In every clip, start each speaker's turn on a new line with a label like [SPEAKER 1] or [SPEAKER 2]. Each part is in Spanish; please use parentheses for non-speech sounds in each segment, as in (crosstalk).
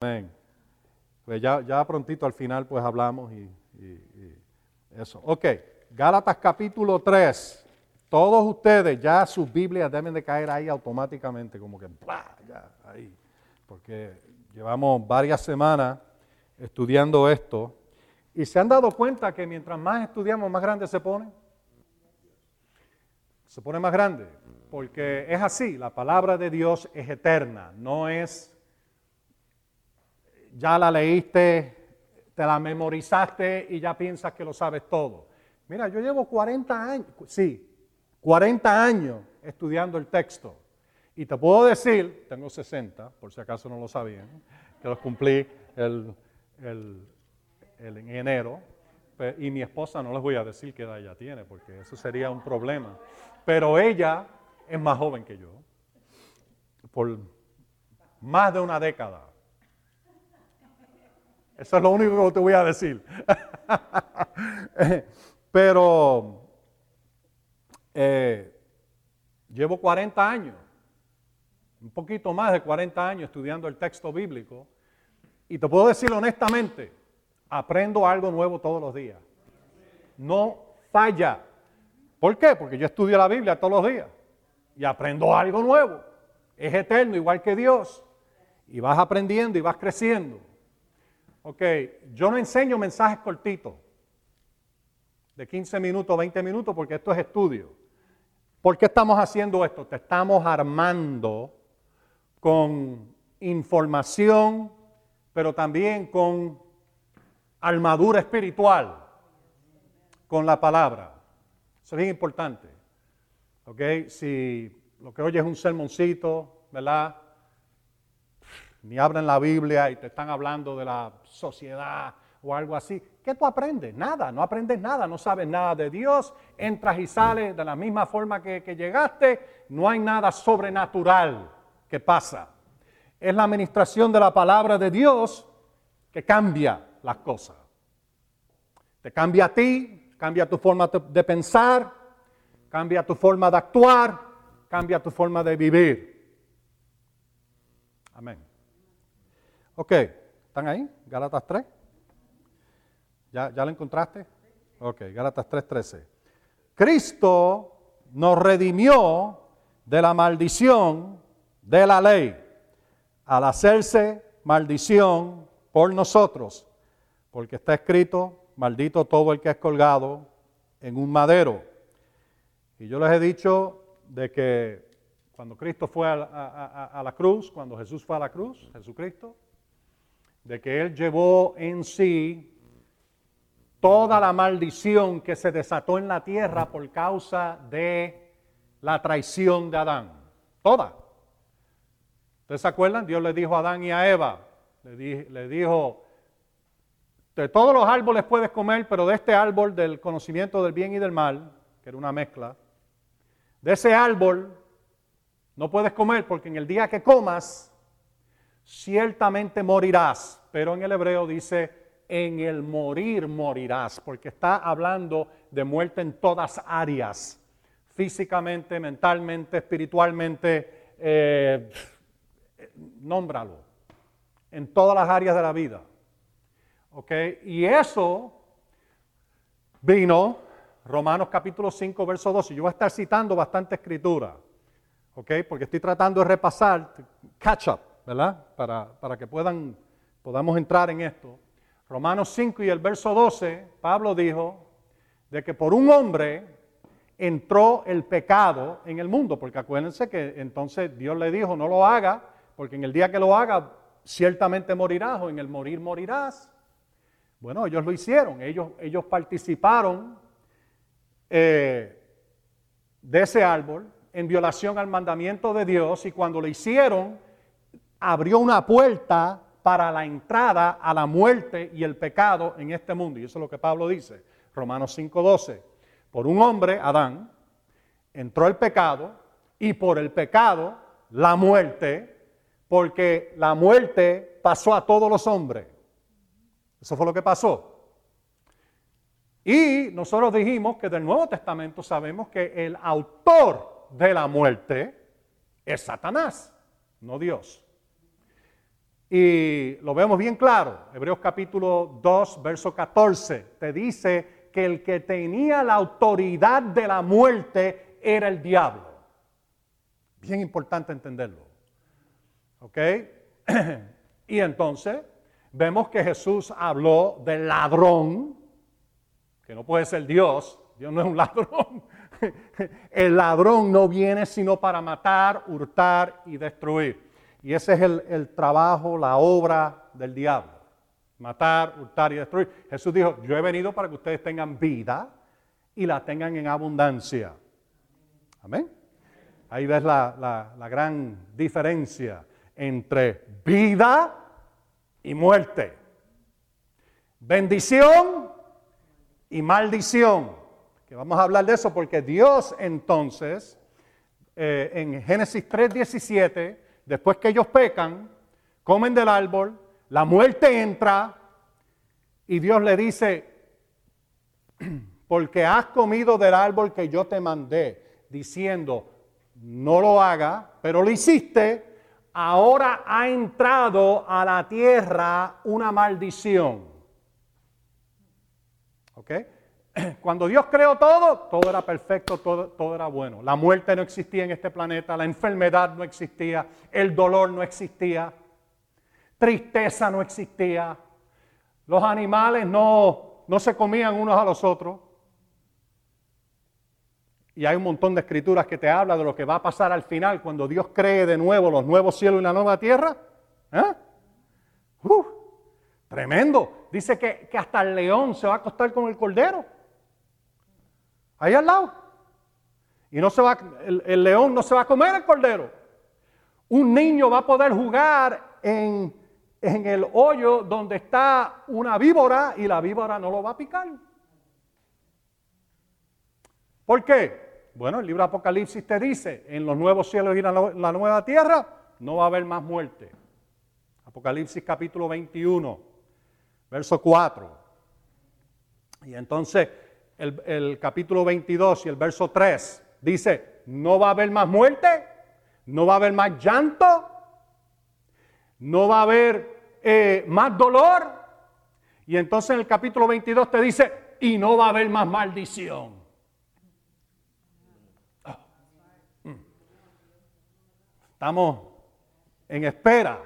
[SPEAKER 1] Amén. Pues ya, ya prontito al final pues hablamos y, eso. Ok, Gálatas capítulo 3. Todos ustedes ya sus Biblias deben de caer ahí automáticamente, como que ya ahí. Porque llevamos varias semanas estudiando esto y se han dado cuenta que mientras más estudiamos, más grande se pone. Se pone más grande, porque es así, la palabra de Dios es eterna, no es ya la leíste, te la memorizaste y ya piensas que lo sabes todo. Mira, yo llevo 40 años, sí, 40 años estudiando el texto. Y te puedo decir, tengo 60, por si acaso no lo sabían, que los cumplí el, en enero. Y mi esposa no les voy a decir qué edad ella tiene, porque eso sería un problema. Pero ella es más joven que yo, por más de una década. Eso es lo único que te voy a decir. (laughs) Pero eh, llevo 40 años, un poquito más de 40 años estudiando el texto bíblico y te puedo decir honestamente, aprendo algo nuevo todos los días. No falla. ¿Por qué? Porque yo estudio la Biblia todos los días y aprendo algo nuevo. Es eterno, igual que Dios. Y vas aprendiendo y vas creciendo. Ok, yo no enseño mensajes cortitos, de 15 minutos, 20 minutos, porque esto es estudio. ¿Por qué estamos haciendo esto? Te estamos armando con información, pero también con armadura espiritual, con la palabra. Eso es bien importante. ¿Ok? Si lo que oyes es un sermoncito, ¿verdad? Ni abren la Biblia y te están hablando de la sociedad o algo así. ¿Qué tú aprendes? Nada, no aprendes nada, no sabes nada de Dios, entras y sales de la misma forma que, llegaste, no hay nada sobrenatural que pasa. Es la administración de la palabra de Dios que cambia las cosas. Te cambia a ti, cambia tu forma de pensar, cambia tu forma de actuar, cambia tu forma de vivir. Amén. Ok, ¿están ahí? Gálatas 3. ¿Ya, ¿Ya lo encontraste? Ok, Gálatas 3:13. Cristo nos redimió de la maldición de la ley al hacerse maldición por nosotros, porque está escrito, maldito todo el que es colgado en un madero. Y yo les he dicho de que cuando Cristo fue a la cruz, cuando Jesús fue a la cruz, Jesucristo, de que Él llevó en sí toda la maldición que se desató en la tierra por causa de la traición de Adán. Toda. ¿Ustedes se acuerdan? Dios le dijo a Adán y a Eva, le, dijo, de todos los árboles puedes comer, pero de este árbol del conocimiento del bien y del mal, que era una mezcla, de ese árbol no puedes comer porque en el día que comas, ciertamente morirás pero en el hebreo dice, en el morir morirás, porque está hablando de muerte en todas áreas, físicamente, mentalmente, espiritualmente, eh, nómbralo, en todas las áreas de la vida. ¿Ok? Y eso vino, Romanos capítulo 5, verso 12. Yo voy a estar citando bastante escritura, ¿ok? Porque estoy tratando de repasar, catch up, ¿verdad? Para, que puedan podamos entrar en esto. Romanos 5 y el verso 12, Pablo dijo de que por un hombre entró el pecado en el mundo, porque acuérdense que entonces Dios le dijo, no lo haga, porque en el día que lo haga, ciertamente morirás, o en el morir morirás. Bueno, ellos lo hicieron, ellos, ellos participaron eh, de ese árbol en violación al mandamiento de Dios y cuando lo hicieron, abrió una puerta para la entrada a la muerte y el pecado en este mundo. Y eso es lo que Pablo dice, Romanos 5:12. Por un hombre, Adán, entró el pecado y por el pecado la muerte, porque la muerte pasó a todos los hombres. Eso fue lo que pasó. Y nosotros dijimos que del Nuevo Testamento sabemos que el autor de la muerte es Satanás, no Dios. Y lo vemos bien claro. Hebreos capítulo 2, verso 14, te dice que el que tenía la autoridad de la muerte era el diablo. Bien importante entenderlo. ¿Ok? (clears throat) y entonces vemos que Jesús habló del ladrón, que no puede ser Dios, Dios no es un ladrón. (laughs) El ladrón no viene sino para matar, hurtar y destruir. Y ese es el, trabajo, la obra del diablo. Matar, hurtar y destruir. Jesús dijo, yo he venido para que ustedes tengan vida y la tengan en abundancia. Amén. Ahí ves la, gran diferencia entre vida y muerte. Bendición y maldición. Que vamos a hablar de eso porque Dios entonces, eh, en Génesis 3:17, después que ellos pecan, comen del árbol, la muerte entra y Dios le dice, porque has comido del árbol que yo te mandé, diciendo, no lo haga, pero lo hiciste, ahora ha entrado a la tierra una maldición. ¿Ok? (clears throat) Cuando Dios creó todo, todo era perfecto, todo, todo, era bueno. La muerte no existía en este planeta, la enfermedad no existía, el dolor no existía, tristeza no existía, los animales no, no se comían unos a los otros. Y hay un montón de escrituras que te habla de lo que va a pasar al final cuando Dios cree de nuevo los nuevos cielos y la nueva tierra. ¿Eh? tremendo. Dice que, hasta el león se va a acostar con el cordero. Ahí al lado. Y no se va, el, león no se va a comer el cordero. Un niño va a poder jugar en, en el hoyo donde está una víbora y la víbora no lo va a picar. ¿Por qué? Bueno, el libro de Apocalipsis te dice, en los nuevos cielos y la, la nueva tierra no va a haber más muerte. Apocalipsis capítulo 21, verso 4. Y entonces el, capítulo 22 y el verso 3 dice, no va a haber más muerte, no va a haber más llanto, no va a haber eh, más dolor. Y entonces en el capítulo 22 te dice, y no va a haber más maldición. Estamos en espera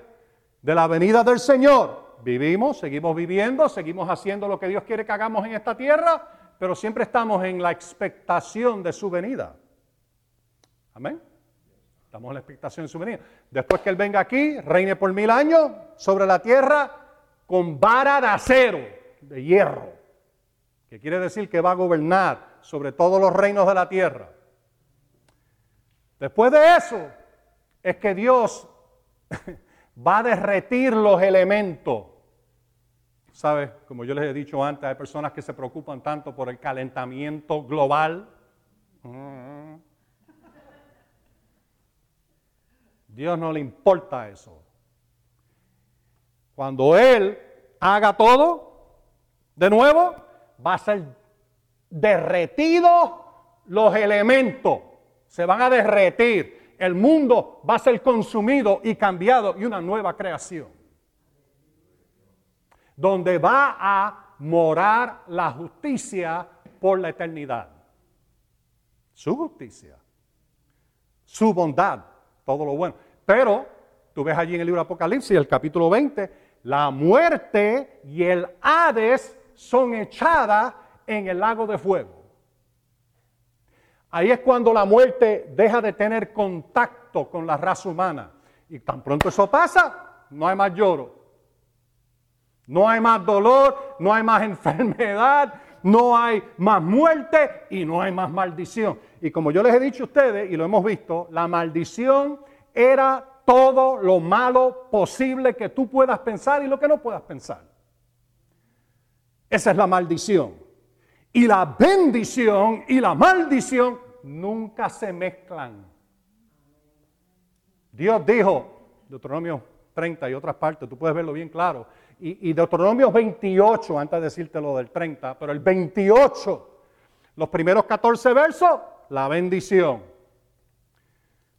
[SPEAKER 1] de la venida del Señor. Vivimos, seguimos viviendo, seguimos haciendo lo que Dios quiere que hagamos en esta tierra, pero siempre estamos en la expectación de su venida. Amén. Estamos en la expectación de su venida. Después que Él venga aquí, reine por mil años sobre la tierra con vara de acero, de hierro, que quiere decir que va a gobernar sobre todos los reinos de la tierra. Después de eso, es que Dios (laughs) va a derretir los elementos. ¿Sabes? Como yo les he dicho antes, hay personas que se preocupan tanto por el calentamiento global. Dios no le importa eso. Cuando Él haga todo, de nuevo, va a ser derretido los elementos. Se van a derretir el mundo va a ser consumido y cambiado y una nueva creación. Donde va a morar la justicia por la eternidad. Su justicia, su bondad, todo lo bueno. Pero tú ves allí en el libro de Apocalipsis, el capítulo 20, la muerte y el Hades son echadas en el lago de fuego. Ahí es cuando la muerte deja de tener contacto con la raza humana. Y tan pronto eso pasa, no hay más lloro. No hay más dolor, no hay más (laughs) enfermedad, no hay más muerte y no hay más maldición. Y como yo les he dicho a ustedes y lo hemos visto, la maldición era todo lo malo posible que tú puedas pensar y lo que no puedas pensar. Esa es la maldición. Y la bendición y la maldición nunca se mezclan. Dios dijo, Deuteronomio 30 y otras partes, tú puedes verlo bien claro, y, y Deuteronomio 28, antes de decirte lo del 30, pero el 28, los primeros 14 versos, la bendición.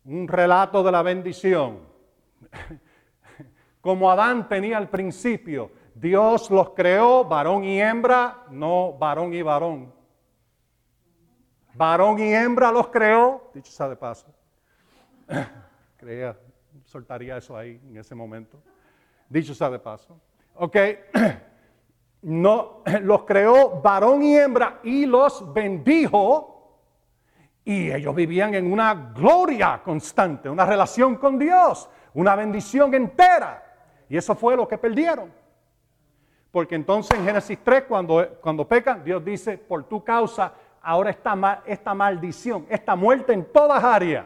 [SPEAKER 1] Un relato de la bendición. (laughs) como Adán tenía al principio. Dios los creó varón y hembra, no varón y varón. Varón y hembra los creó, dicho sea de paso. (laughs) Creía, soltaría eso ahí en ese momento. Dicho sea de paso. Ok, (clears throat) no, (clears throat) los creó varón y hembra y los bendijo. Y ellos vivían en una gloria constante, una relación con Dios, una bendición entera. Y eso fue lo que perdieron. Porque entonces en Génesis 3, cuando, cuando pecan, Dios dice, por tu causa, ahora esta, esta maldición, esta muerte en todas áreas.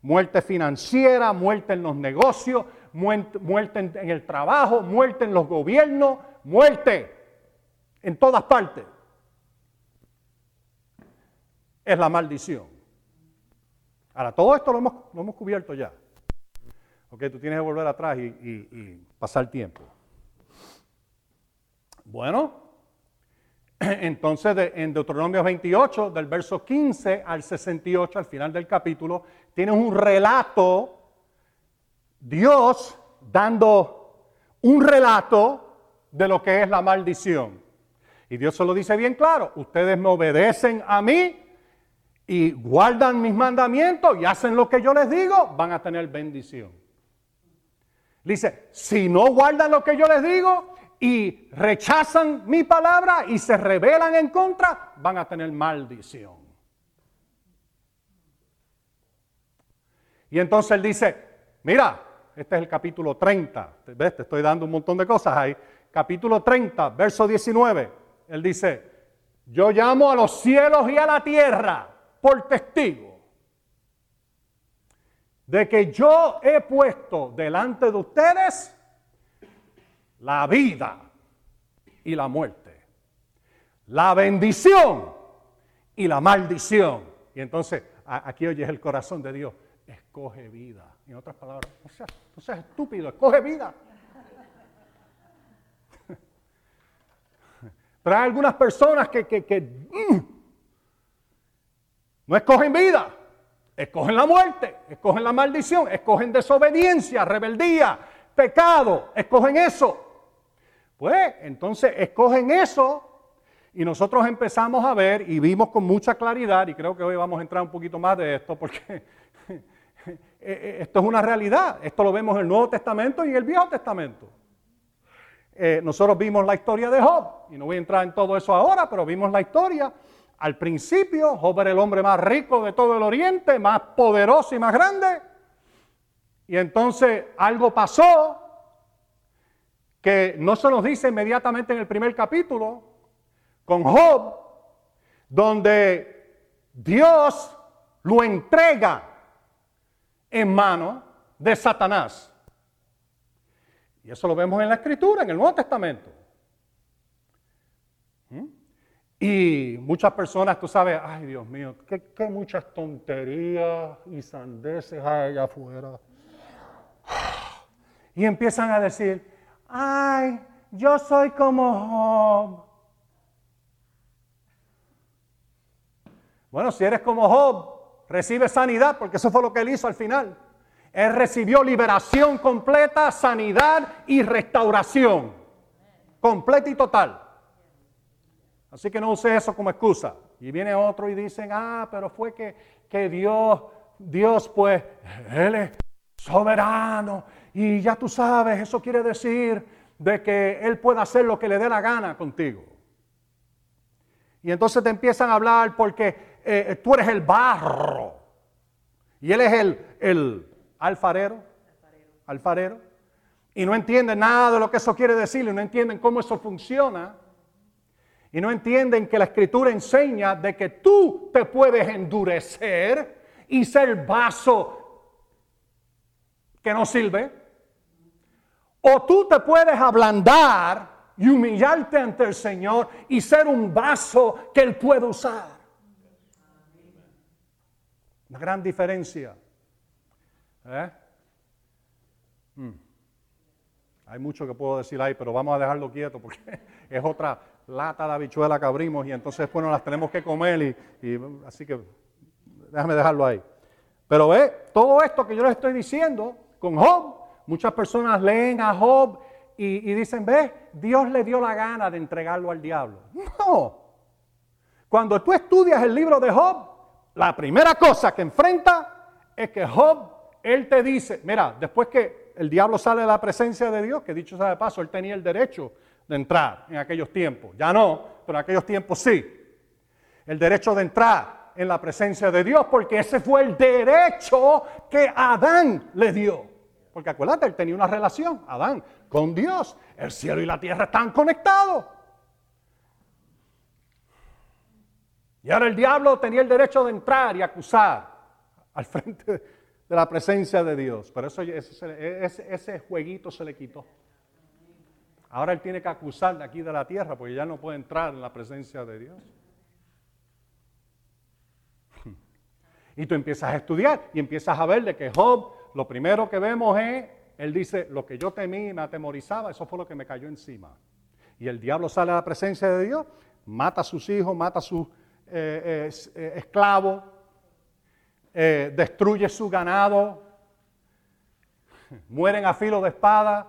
[SPEAKER 1] Muerte financiera, muerte en los negocios, muerte, en, el trabajo, muerte en los gobiernos, muerte en todas partes. Es la maldición. Ahora, todo esto lo hemos, lo hemos cubierto ya. Ok, tú tienes que volver atrás y, pasar tiempo. Bueno, (clears throat) entonces en Deuteronomio 28, del verso 15 al 68, al final del capítulo, tienes un relato, Dios dando un relato de lo que es la maldición. Y Dios se lo dice bien claro, ustedes me obedecen a mí y guardan mis mandamientos y hacen lo que yo les digo, van a tener bendición. Dice, si no guardan lo que yo les digo y rechazan mi palabra y se rebelan en contra, van a tener maldición. Y entonces él dice, mira, este es el capítulo 30, ¿ves? Te estoy dando un montón de cosas ahí. Capítulo 30, verso 19, él dice, yo llamo a los cielos y a la tierra por testigo de que yo he puesto delante de ustedes la vida y la muerte, la bendición y la maldición. Y entonces aquí oyes el corazón de Dios, escoge vida. En otras palabras, no seas, estúpido, escoge vida. (laughs) Pero hay algunas personas que, que, mm, no escogen vida. Escogen la muerte, escogen la maldición, escogen desobediencia, rebeldía, pecado, escogen eso. Pues entonces escogen eso y nosotros empezamos a ver y vimos con mucha claridad, y creo que hoy vamos a entrar un poquito más de esto, porque (laughs) esto es una realidad, esto lo vemos en el Nuevo Testamento y en el Viejo Testamento. Eh, nosotros vimos la historia de Job, y no voy a entrar en todo eso ahora, pero vimos la historia al principio, Job era el hombre más rico de todo el oriente, más poderoso y más grande. Y entonces algo pasó que no se nos dice inmediatamente en el primer capítulo con Job, donde Dios lo entrega en mano de Satanás. Y eso lo vemos en la Escritura, en el Nuevo Testamento. ¿Mm? Y muchas personas, tú sabes, ay Dios mío, qué, muchas tonterías y sandeces hay allá afuera. (sighs) Y empiezan a decir, ay, yo soy como Job. Bueno, si eres como Job, recibe sanidad, porque eso fue lo que él hizo al final. Él recibió liberación completa, sanidad y restauración. Completa y total. Así que no use eso como excusa. Y viene otro y dicen, ah, pero fue que, que Dios, Dios pues, Él es soberano. Y ya tú sabes, eso quiere decir de que Él puede hacer lo que le dé la gana contigo. Y entonces te empiezan a hablar porque eh, tú eres el barro. Y Él es el, el alfarero. Alfarero. Y no entienden nada de lo que eso quiere decir y no entienden cómo eso funciona y no entienden que la escritura enseña de que tú te puedes endurecer y ser vaso que no sirve, o tú te puedes ablandar y humillarte ante el Señor y ser un vaso que Él puede usar. Una gran diferencia. ¿Eh? Hmm. Hay mucho que puedo decir ahí, pero vamos a dejarlo quieto porque (laughs) es otra, lata de habichuela que abrimos y entonces nos las tenemos que comer y, así que déjame dejarlo ahí. Pero ve, todo esto que yo les estoy diciendo con Job Muchas personas leen a Job y, y dicen, ves, Dios le dio la gana de entregarlo al diablo. No. Cuando tú estudias el libro de Job, la primera cosa que enfrenta es que Job, él te dice, mira, después que el diablo sale de la presencia de Dios, que dicho sea de paso, él tenía el derecho de entrar en aquellos tiempos. Ya no, pero en aquellos tiempos sí. El derecho de entrar en la presencia de Dios, porque ese fue el derecho que Adán le dio. Porque acuérdate, él tenía una relación, Adán, con Dios. El cielo y la tierra están conectados. Y ahora el diablo tenía el derecho de entrar y acusar al frente de la presencia de Dios. Pero eso, ese, ese, jueguito se le quitó. Ahora él tiene que acusar de aquí de la tierra porque ya no puede entrar en la presencia de Dios. (laughs) Y tú empiezas a estudiar y empiezas a ver de que Job, lo primero que vemos es, él dice, lo que yo temí y me atemorizaba, eso fue lo que me cayó encima. Y el diablo sale a la presencia de Dios, mata a sus hijos, mata a sus eh, eh, esclavos, eh, destruye su ganado, (laughs) mueren a filo de espada,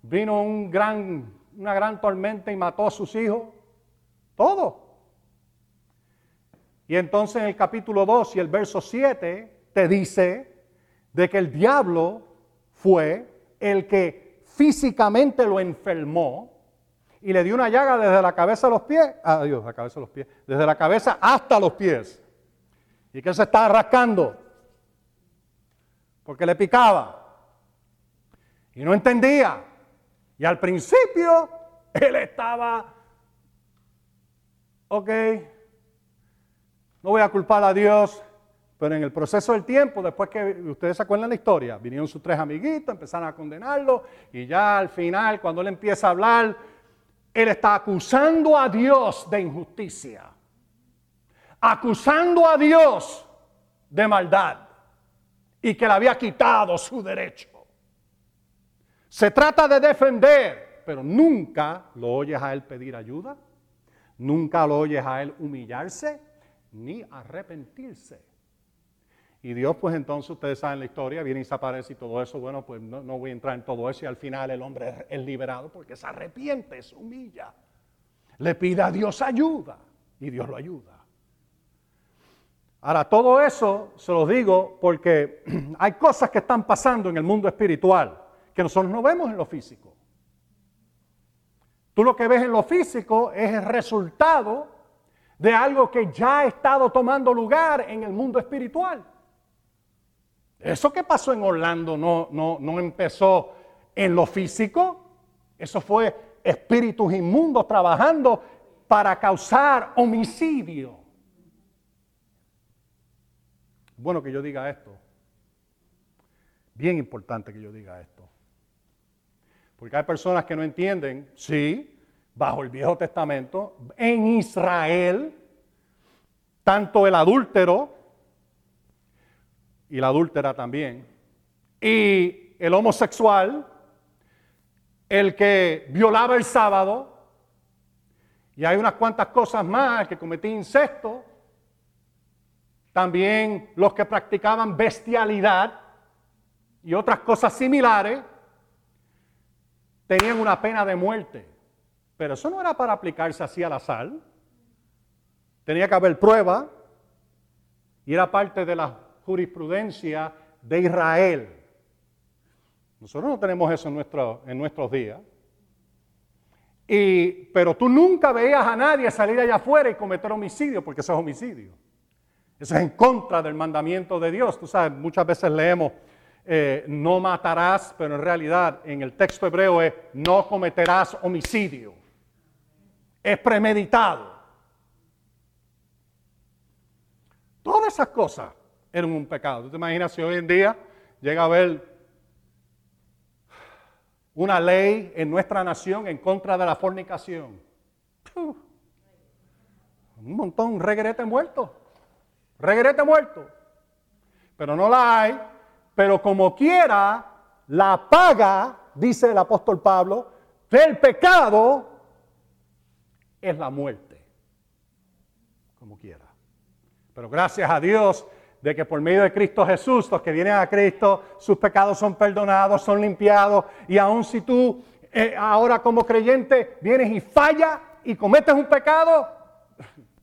[SPEAKER 1] vino un gran, una gran tormenta y mató a sus hijos, todo. Y entonces en el capítulo 2 y el verso 7 te dice de que el diablo fue el que físicamente lo enfermó y le dio una llaga desde la cabeza a los pies, adiós, ah, la cabeza a los pies, desde la cabeza hasta los pies. Y que él se estaba rascando porque le picaba y no entendía. Y al principio él estaba, ok, no voy a culpar a Dios, pero en el proceso del tiempo, después que ustedes se acuerdan la historia, vinieron sus tres amiguitos, empezaron a condenarlo y ya al final, cuando él empieza a hablar, él está acusando a Dios de injusticia, acusando a Dios de maldad y que le había quitado su derecho. Se trata de defender, pero nunca lo oyes a él pedir ayuda, nunca lo oyes a él humillarse ni arrepentirse. Y Dios, pues entonces ustedes saben la historia, viene y se aparece y todo eso, bueno, pues no, voy a entrar en todo eso y al final el hombre es liberado porque se arrepiente, se humilla, le pide a Dios ayuda y Dios lo ayuda. Ahora, todo eso se lo digo porque (clears throat) hay cosas que están pasando en el mundo espiritual que nosotros no vemos en lo físico. Tú lo que ves en lo físico es el resultado de algo que ya ha estado tomando lugar en el mundo espiritual. Eso que pasó en Orlando no, no, no empezó en lo físico, eso fue espíritus inmundos trabajando para causar homicidio. Bueno que yo diga esto. Bien importante que yo diga esto. Porque hay personas que no entienden, sí, bajo el Viejo Testamento, en Israel, tanto el adúltero y la adúltera también, y el homosexual, el que violaba el sábado, y hay unas cuantas cosas más, el que cometía incesto, también los que practicaban bestialidad y otras cosas similares, tenían una pena de muerte. Pero eso no era para aplicarse así a la sal. Tenía que haber prueba y era parte de la jurisprudencia de Israel. Nosotros no tenemos eso en, en nuestros días. Y, pero tú nunca veías a nadie salir allá afuera y cometer homicidio, porque eso es homicidio. Eso es en contra del mandamiento de Dios. Tú sabes, muchas veces leemos, eh, no matarás, pero en realidad en el texto hebreo es, no cometerás homicidio es premeditado. Todas esas cosas eran un pecado. ¿Tú te imaginas si hoy en día llega a haber una ley en nuestra nación en contra de la fornicación? Un montón, regrete muerto. Regrete muerto. Pero no la hay. Pero como quiera, la paga, dice el apóstol Pablo, del pecado es la muerte, como quiera. Pero gracias a Dios, de que por medio de Cristo Jesús, los que vienen a Cristo, sus pecados son perdonados, son limpiados, y aun si tú eh, ahora como creyente vienes y falla y cometes un pecado,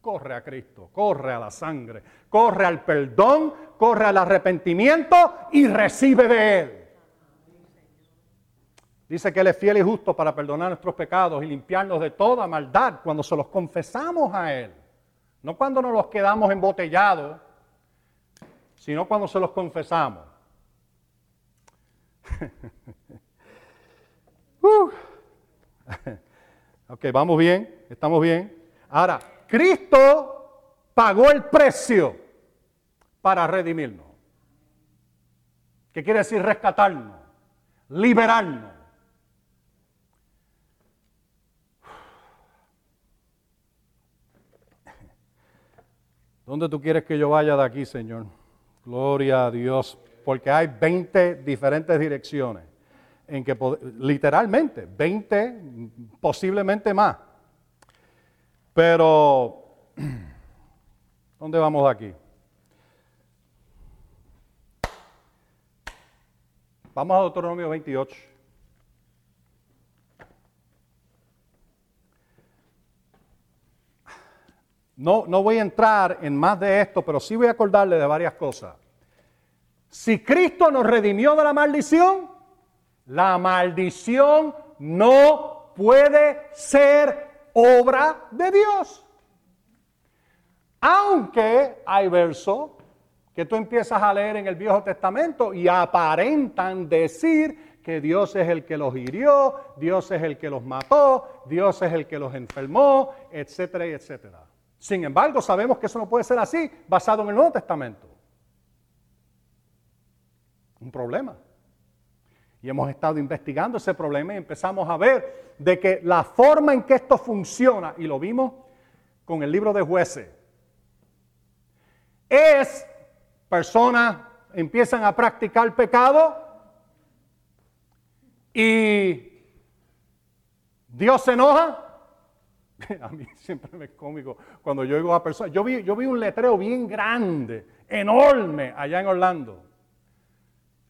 [SPEAKER 1] corre a Cristo, corre a la sangre, corre al perdón, corre al arrepentimiento y recibe de Él. Dice que Él es fiel y justo para perdonar nuestros pecados y limpiarnos de toda maldad cuando se los confesamos a Él. No cuando nos los quedamos embotellados, sino cuando se los confesamos. (laughs) Uh. ok, vamos bien, estamos bien. Ahora, Cristo pagó el precio para redimirnos. ¿Qué quiere decir rescatarnos? Liberarnos. ¿Dónde tú quieres que yo vaya de aquí, Señor? Gloria a Dios, porque hay 20 diferentes direcciones en que literalmente 20, posiblemente más. Pero, (clears throat) ¿dónde vamos aquí? Vamos a Deuteronomio 28. No, no voy a entrar en más de esto, pero sí voy a acordarle de varias cosas. Si Cristo nos redimió de la maldición, la maldición no puede ser obra de Dios. Aunque hay versos que tú empiezas a leer en el Viejo Testamento y aparentan decir que Dios es el que los hirió, Dios es el que los mató, Dios es el que los enfermó, etcétera etcétera. Sin embargo, sabemos que eso no puede ser así basado en el Nuevo Testamento. Un problema. Y hemos estado investigando ese problema y empezamos a ver de que la forma en que esto funciona, y lo vimos con el libro de jueces, es personas empiezan a practicar pecado y Dios se enoja. (laughs) A mí siempre me es cómico cuando yo oigo a personas. Yo vi, yo vi un letrero bien grande, enorme, allá en Orlando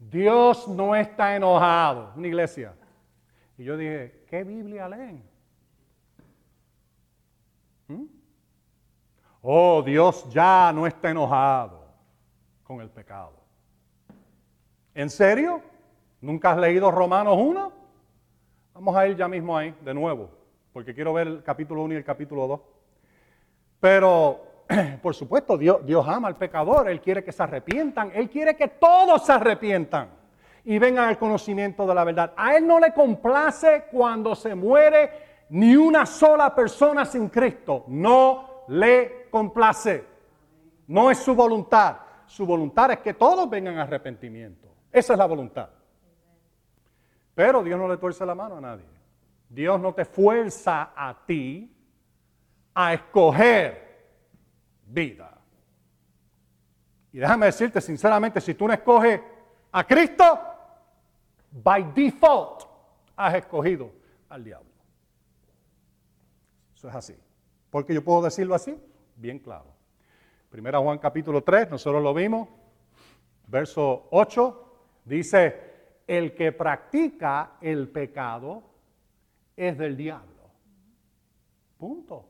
[SPEAKER 1] Dios no está enojado, una iglesia. Y yo dije, ¿qué Biblia leen? ¿Mm? Oh, Dios ya no está enojado con el pecado. ¿En serio? ¿Nunca has leído Romanos 1? Vamos a ir ya mismo ahí, de nuevo, porque quiero ver el capítulo 1 y el capítulo 2. Pero (clears throat) por supuesto, Dios, ama al pecador, Él quiere que se arrepientan, Él quiere que todos se arrepientan y vengan al conocimiento de la verdad. A Él no le complace cuando se muere ni una sola persona sin Cristo. No le complace. No es su voluntad. Su voluntad es que todos vengan a arrepentimiento. Esa es la voluntad. Pero Dios no le tuerce la mano a nadie. Dios no te fuerza a ti a escoger vida. Y déjame decirte sinceramente, si tú no escoges a Cristo, by default has escogido al diablo. Eso es así. porque yo puedo decirlo así? Bien claro. Primera Juan capítulo 3, nosotros lo vimos, verso 8, dice, el que practica el pecado es del diablo. Punto.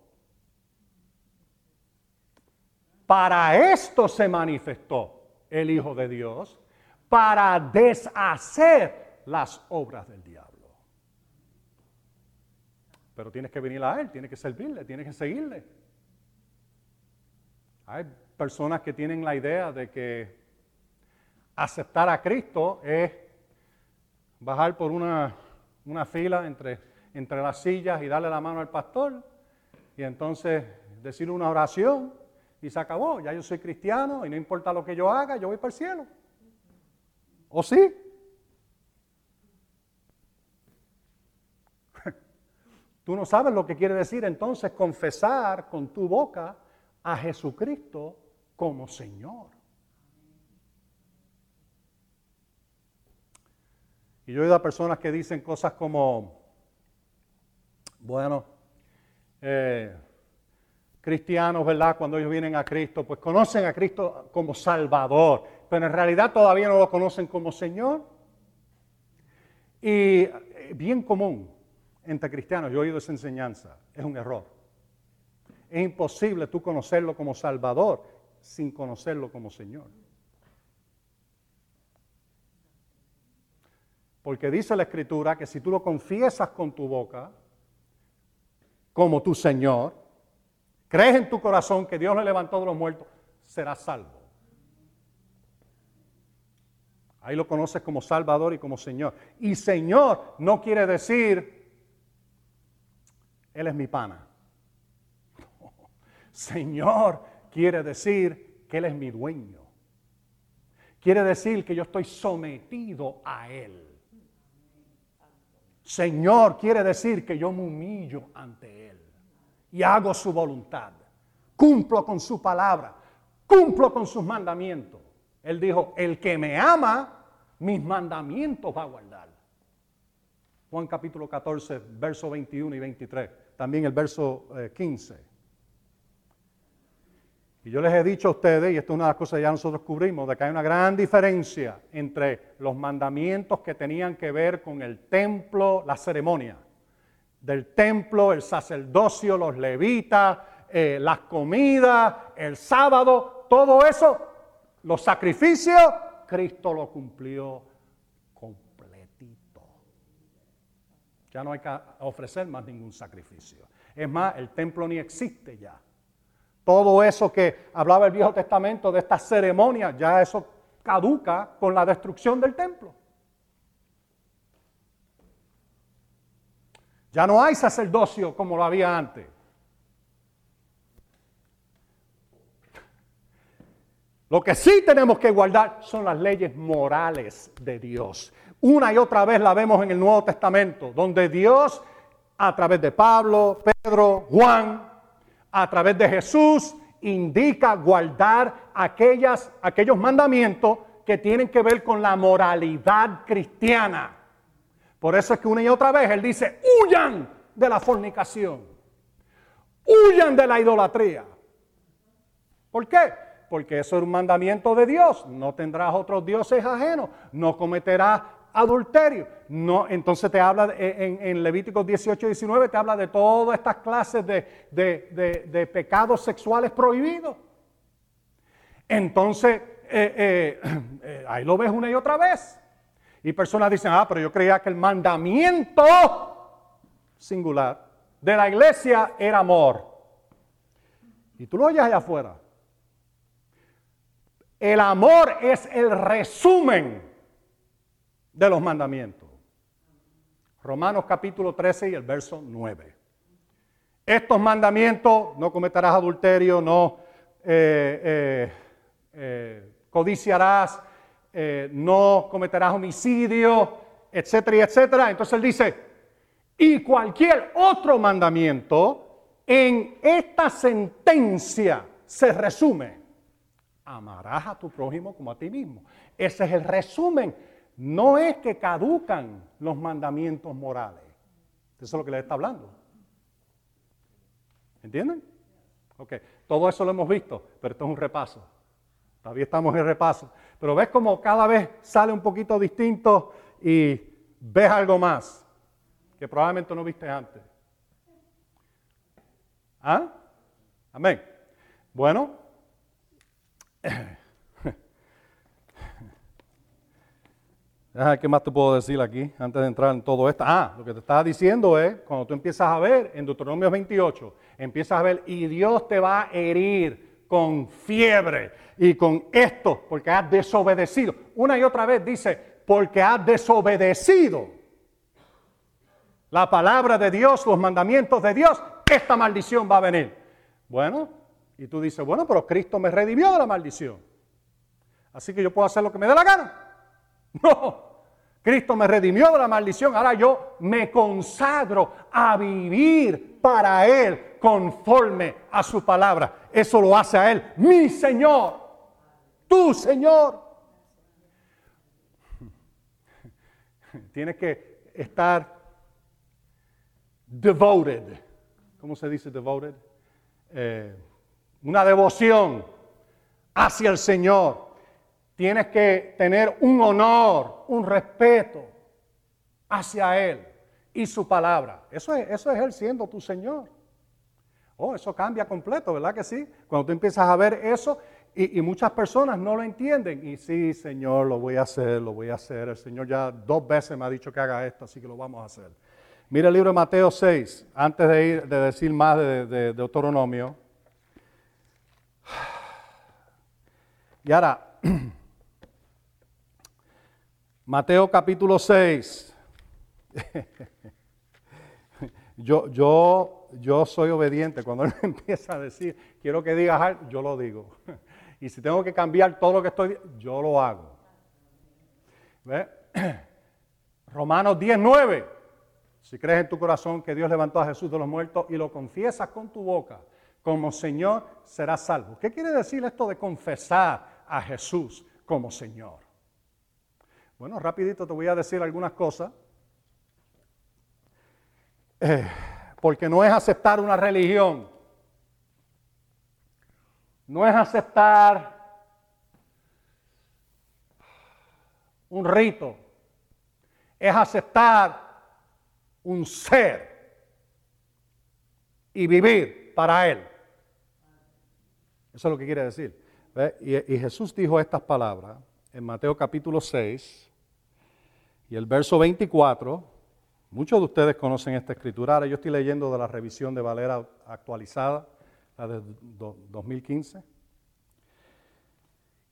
[SPEAKER 1] Para esto se manifestó el Hijo de Dios, para deshacer las obras del diablo. Pero tienes que venir a Él, tienes que servirle, tienes que seguirle. Hay personas que tienen la idea de que aceptar a Cristo es bajar por una, una fila entre, entre las sillas y darle la mano al pastor y entonces decir una oración y se acabó. Ya yo soy cristiano y no importa lo que yo haga, yo voy para el cielo. ¿O sí? (laughs) Tú no sabes lo que quiere decir entonces confesar con tu boca a Jesucristo como Señor. Y yo he oído a personas que dicen cosas como, bueno, eh, cristianos, ¿verdad? Cuando ellos vienen a Cristo, pues conocen a Cristo como Salvador, pero en realidad todavía no lo conocen como Señor. Y eh, bien común entre cristianos, yo he oído esa enseñanza, es un error. Es imposible tú conocerlo como Salvador sin conocerlo como Señor. Porque dice la Escritura que si tú lo confiesas con tu boca como tu Señor, crees en tu corazón que Dios le levantó de los muertos, serás salvo. Ahí lo conoces como Salvador y como Señor. Y Señor no quiere decir, Él es mi pana. Señor quiere decir que Él es mi dueño. Quiere decir que yo estoy sometido a Él. Señor quiere decir que yo me humillo ante Él y hago su voluntad. Cumplo con su palabra, cumplo con sus mandamientos. Él dijo, el que me ama, mis mandamientos va a guardar. Juan capítulo 14, verso 21 y 23. También el verso 15. Y yo les he dicho a ustedes, y esto es una de las cosas que ya nosotros cubrimos, de que hay una gran diferencia entre los mandamientos que tenían que ver con el templo, la ceremonia del templo, el sacerdocio, los levitas, eh, las comidas, el sábado, todo eso, los sacrificios, Cristo lo cumplió completito. Ya no hay que ofrecer más ningún sacrificio. Es más, el templo ni existe ya. Todo eso que hablaba el Viejo Testamento de estas ceremonias, ya eso caduca con la destrucción del templo. Ya no hay sacerdocio como lo había antes. Lo que sí tenemos que guardar son las leyes morales de Dios. Una y otra vez la vemos en el Nuevo Testamento, donde Dios, a través de Pablo, Pedro, Juan, a través de Jesús indica guardar aquellas, aquellos mandamientos que tienen que ver con la moralidad cristiana. Por eso es que una y otra vez Él dice, huyan de la fornicación, huyan de la idolatría. ¿Por qué? Porque eso es un mandamiento de Dios. No tendrás otros dioses ajenos, no cometerás adulterio. No, entonces te habla en, en, Levíticos 18 y 19, te habla de todas estas clases de, pecados sexuales prohibidos. Entonces, eh, eh, (clears throat) eh, ahí lo ves una y otra vez. Y personas dicen, ah, pero yo creía que el mandamiento singular de la iglesia era amor. Y tú lo oyes allá afuera. El amor es el resumen de los mandamientos. Romanos capítulo 13 y el verso 9. Estos mandamientos, no cometerás adulterio, no eh, eh, eh, codiciarás, no cometerás homicidio, etcétera etcétera. Entonces él dice, y cualquier otro mandamiento en esta sentencia se resume. Amarás a tu prójimo como a ti mismo. Ese es el resumen no es que caducan los mandamientos morales. Eso es lo que le está hablando. ¿Entienden? Ok, todo eso lo hemos visto, pero esto es un repaso. Todavía estamos en repaso. Pero ves como cada vez sale un poquito distinto y ves algo más que probablemente no viste antes. ¿Ah? Amén. Bueno. (clears throat) ¿Qué más te puedo decir aquí antes de entrar en todo esto? Ah, lo que te estaba diciendo es, cuando tú empiezas a ver en Deuteronomio 28, empiezas a ver y Dios te va a herir con fiebre y con esto, porque has desobedecido. Una y otra vez dice, porque has desobedecido la palabra de Dios, los mandamientos de Dios, esta maldición va a venir. Bueno, y tú dices, bueno, pero Cristo me redimió de la maldición. Así que yo puedo hacer lo que me dé la gana. (laughs) No, Cristo me redimió de la maldición, ahora yo me consagro a vivir para Él conforme a su palabra. Eso lo hace a Él, mi Señor, tu Señor. (laughs) Tienes que estar devoted. ¿Cómo se dice devoted? eh, una devoción hacia el Señor. Tienes que tener un honor, un respeto hacia Él y su palabra. Eso es, eso es Él siendo tu Señor. Oh, eso cambia completo, ¿verdad que sí? Cuando tú empiezas a ver eso y, muchas personas no lo entienden. Y sí, Señor, lo voy a hacer, lo voy a hacer. El Señor ya dos veces me ha dicho que haga esto, así que lo vamos a hacer. Mira el libro de Mateo 6, antes de, ir, de decir más de, de Deuteronomio. Y ahora, (clears throat) Mateo capítulo 6. (laughs) yo, yo, yo soy obediente. Cuando él (laughs) empieza a decir, quiero que digas yo lo digo. (laughs) Y si tengo que cambiar todo lo que estoy, yo lo hago. ¿Ve? (clears throat) Romanos 10, 9. Si crees en tu corazón que Dios levantó a Jesús de los muertos y lo confiesas con tu boca como Señor, serás salvo. ¿Qué quiere decir esto de confesar a Jesús como Señor? Bueno, rapidito te voy a decir algunas cosas. Eh, porque no es aceptar una religión, no es aceptar un rito, es aceptar un ser y vivir para Él. Eso es lo que quiere decir. Y, y, Jesús dijo estas palabras en Mateo capítulo 6 y el verso 24. Muchos de ustedes conocen esta escritura. Ahora yo estoy leyendo de la revisión de Valera actualizada, la de 2015.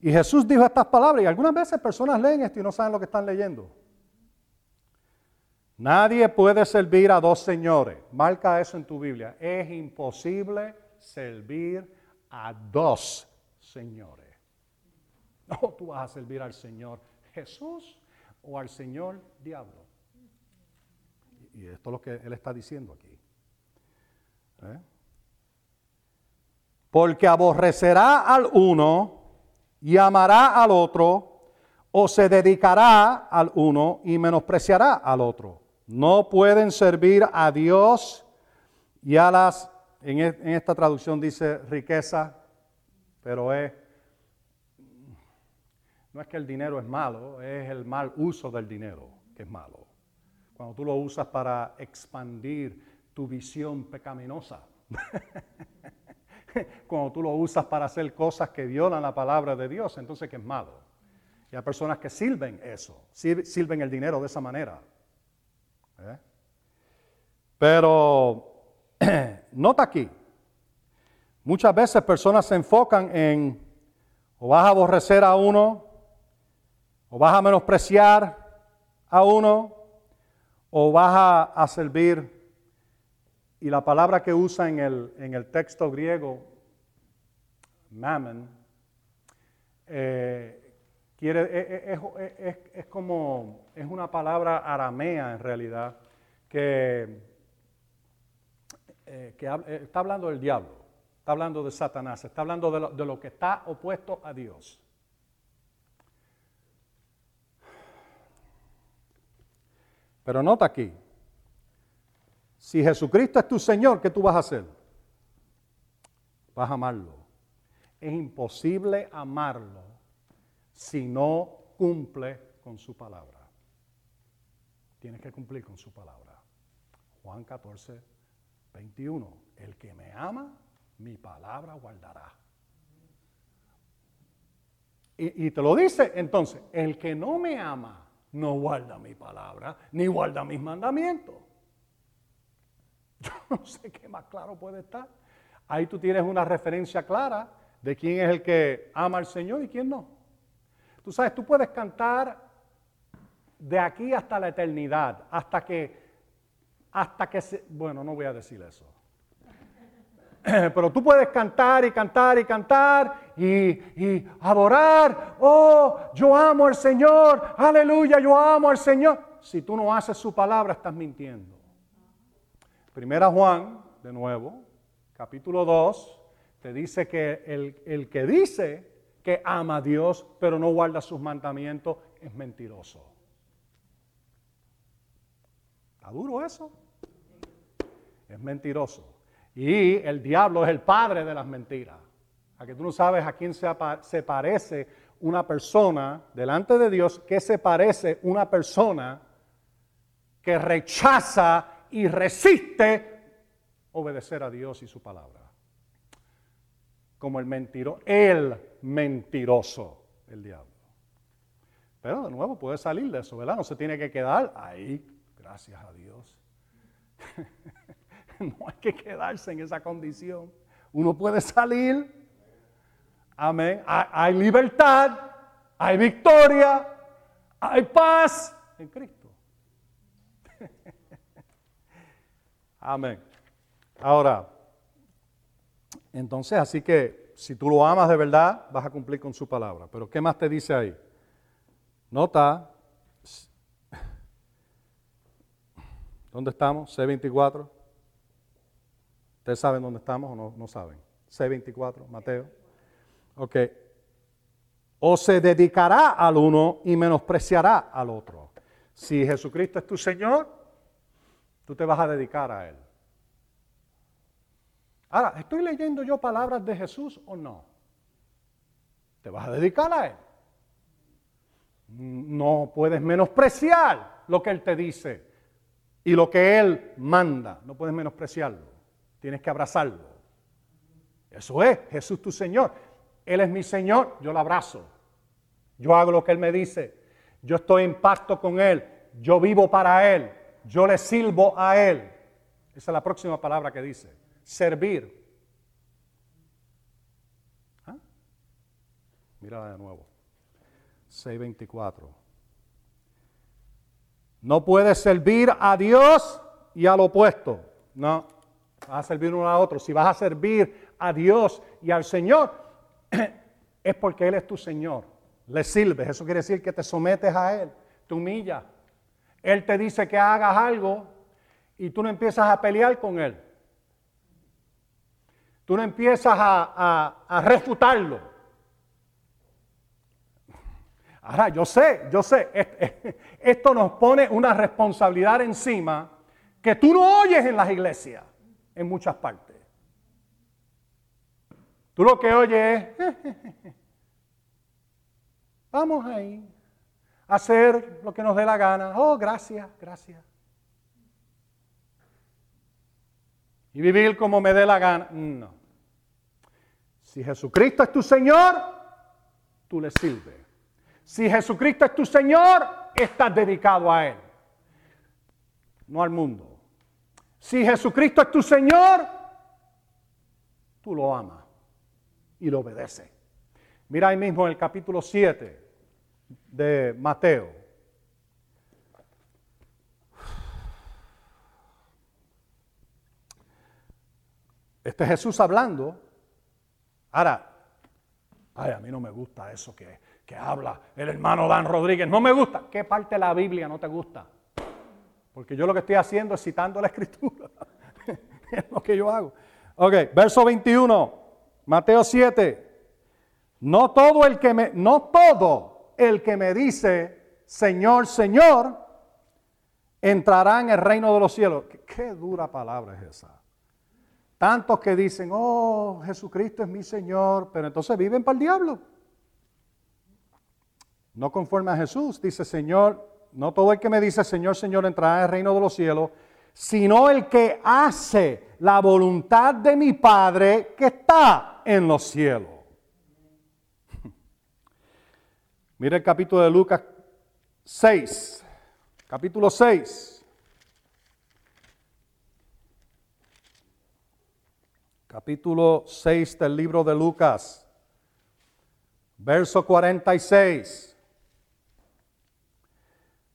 [SPEAKER 1] Y Jesús dijo estas palabras y algunas veces personas leen esto y no saben lo que están leyendo. Nadie puede servir a dos señores. Marca eso en tu Biblia. Es imposible servir a dos señores. No, tú vas a servir al Señor Jesús o al Señor Diablo. Y esto es lo que Él está diciendo aquí. ¿Eh? Porque aborrecerá al uno y amará al otro, o se dedicará al uno y menospreciará al otro. No pueden servir a Dios y a las en, esta traducción dice riqueza, pero es, no es que el dinero es malo, es el mal uso del dinero que es malo. Cuando tú lo usas para expandir tu visión pecaminosa. (laughs) Cuando tú lo usas para hacer cosas que violan la palabra de Dios, entonces que es malo. Y hay personas que sirven eso, sirven el dinero de esa manera. ¿Eh? Pero (clears throat) nota aquí, muchas veces personas se enfocan en o vas a aborrecer a uno, o vas a menospreciar a uno, o vas a, servir. Y la palabra que usa en el, en el texto griego, mammon, eh, quiere, e, e, es, es, como, es una palabra aramea en realidad, que eh, que eh, está hablando del diablo, está hablando de Satanás, está hablando de lo que está opuesto a Dios. Pero nota aquí, si Jesucristo es tu Señor, ¿qué tú vas a hacer? Vas a amarlo. Es imposible amarlo si no cumple con su palabra. Tienes que cumplir con su palabra. Juan 14, 21. El que me ama, mi palabra guardará. Y, y, te lo dice entonces, el que no me ama, no guarda mi palabra, ni guarda mis mandamientos. (laughs) Yo no sé qué más claro puede estar. Ahí tú tienes una referencia clara de quién es el que ama al Señor y quién no. Tú sabes, tú puedes cantar de aquí hasta la eternidad, hasta que hasta que se... Bueno, no voy a decir eso. (clears throat) Pero tú puedes cantar y cantar y cantar y, adorar. Oh, yo amo al Señor. Aleluya, yo amo al Señor. Si tú no haces su palabra, estás mintiendo. Primera Juan, de nuevo, capítulo 2, te dice que el, el que dice que ama a Dios, pero no guarda sus mandamientos, es mentiroso. ¿Está duro eso? Es mentiroso. Y el diablo es el padre de las mentiras. A que tú no sabes a quién se, parece una persona delante de Dios, que se parece una persona que rechaza y resiste obedecer a Dios y su palabra. Como el mentiroso, el mentiroso, el diablo. Pero de nuevo puede salir de eso, ¿verdad? No se tiene que quedar ahí, gracias a Dios. (laughs) (laughs) no hay que quedarse en esa condición. Uno puede salir, amén. Hay libertad, hay victoria, hay paz en Cristo. (laughs) amén. Ahora, entonces, así que si tú lo amas de verdad, vas a cumplir con su palabra. Pero ¿qué más te dice ahí? Nota, (laughs) ¿dónde estamos? C24. ¿Ustedes saben dónde estamos o no, no saben? C24, Mateo. Ok. O se dedicará al uno y menospreciará al otro. Si Jesucristo es tu Señor, tú te vas a dedicar a Él. Ahora, ¿estoy leyendo yo palabras de Jesús o no? Te vas a dedicar a Él. No puedes menospreciar lo que Él te dice y lo que Él manda. No puedes menospreciarlo. Tienes que abrazarlo. Eso es, Jesús tu Señor. Él es mi Señor, yo lo abrazo. Yo hago lo que Él me dice. Yo estoy en pacto con Él. Yo vivo para Él. Yo le sirvo a Él. Esa es la próxima palabra que dice servir. ¿Ah? Mira de nuevo. 6.24. No puedes servir a Dios y al opuesto. No, vas a servir uno a otro. Si vas a servir a Dios y al Señor, (clears throat) es porque Él es tu Señor. Le sirves. Eso quiere decir que te sometes a Él, te humillas. Él te dice que hagas algo y tú no empiezas a pelear con Él tú no empiezas a, refutarlo. Ahora, yo sé, yo sé, esto nos pone una responsabilidad encima que tú no oyes en las iglesias, en muchas partes. Tú lo que oyes es, vamos ahí, hacer lo que nos dé la gana. Oh, gracias, gracias. Y vivir como me dé la gana. No. Si Jesucristo es tu Señor, tú le sirves. Si Jesucristo es tu Señor, estás dedicado a Él, no al mundo. Si Jesucristo es tu Señor, tú lo amas y lo obedeces. Mira ahí mismo en el capítulo 7 de Mateo. Este Jesús hablando Ahora, ay, a mí no me gusta eso que, que habla el hermano Dan Rodríguez. No me gusta. ¿Qué parte de la Biblia no te gusta? Porque yo lo que estoy haciendo es citando la escritura. (laughs) es lo que yo hago. Ok, verso 21, Mateo 7. No todo el que me, no todo el que me dice, Señor, Señor, entrará en el reino de los cielos. qué dura palabra es esa. Tantos que dicen, oh, Jesucristo es mi Señor, pero entonces viven para el diablo. No conforme a Jesús, dice Señor, no todo el que me dice Señor, Señor entrará en el reino de los cielos, sino el que hace la voluntad de mi Padre que está en los cielos. (laughs) Mire el capítulo de Lucas 6, capítulo 6. capítulo 6 del libro de Lucas, verso 46.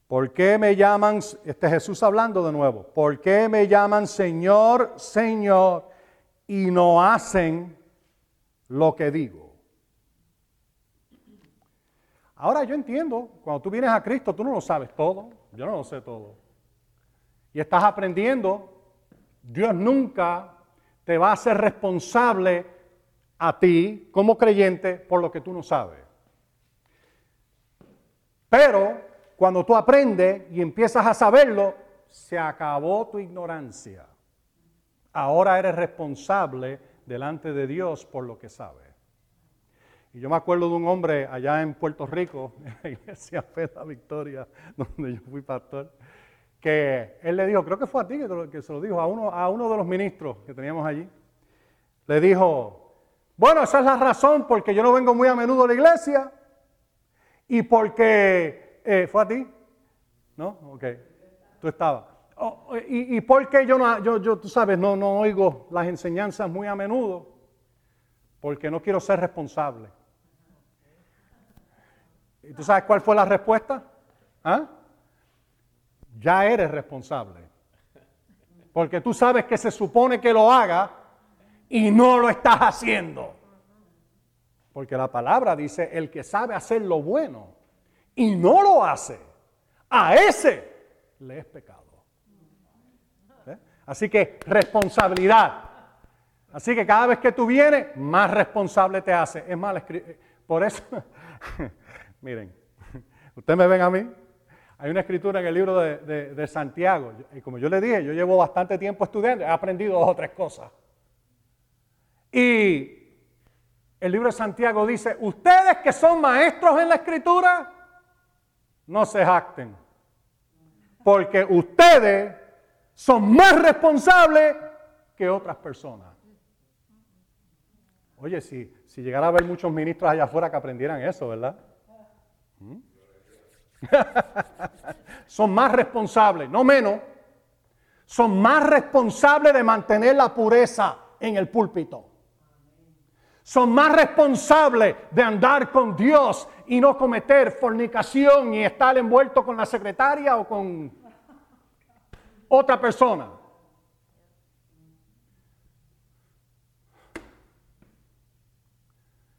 [SPEAKER 1] ¿Por qué me llaman, este Jesús hablando de nuevo, ¿por qué me llaman Señor, Señor y no hacen lo que digo? Ahora yo entiendo, cuando tú vienes a Cristo, tú no lo sabes todo, yo no lo sé todo. Y estás aprendiendo, Dios nunca te va a ser responsable a ti como creyente por lo que tú no sabes. Pero cuando tú aprendes y empiezas a saberlo, se acabó tu ignorancia. Ahora eres responsable delante de Dios por lo que sabes. Y yo me acuerdo de un hombre allá en Puerto Rico, (laughs) en la iglesia Fe Victoria, (laughs) donde yo fui pastor, que él le dijo, creo que fue a ti que, se lo dijo, a uno, a uno de los ministros que teníamos allí, le dijo, bueno, esa es la razón porque yo no vengo muy a menudo a la iglesia y porque, eh, ¿fue a ti? ¿No? Ok, tú estabas. Oh, y, y porque yo, no, yo, tú sabes, no, no oigo las enseñanzas muy a menudo, porque no quiero ser responsable. ¿Y tú sabes cuál fue la respuesta? ¿Ah? Ya eres responsable. Porque tú sabes que se supone que lo haga y no lo estás haciendo. Porque la palabra dice, el que sabe hacer lo bueno y no lo hace, a ese le es pecado. ¿Eh? Así que responsabilidad. Así que cada vez que tú vienes, más responsable te hace. Es más, por eso, (laughs) miren, ustedes me ven a mí, hay una escritura en el libro de, de Santiago, y como yo le dije, yo llevo bastante tiempo estudiando, he aprendido dos o tres cosas. Y el libro de Santiago dice, ustedes que son maestros en la escritura, no se jacten, porque ustedes son más responsables que otras personas. Oye, si, si llegara a haber muchos ministros allá afuera que aprendieran eso, ¿verdad? ¿Mm? (laughs) son más responsables, no menos, son más responsables de mantener la pureza en el púlpito son más responsables de andar con Dios y no cometer fornicación y estar envuelto con la secretaria o con otra persona.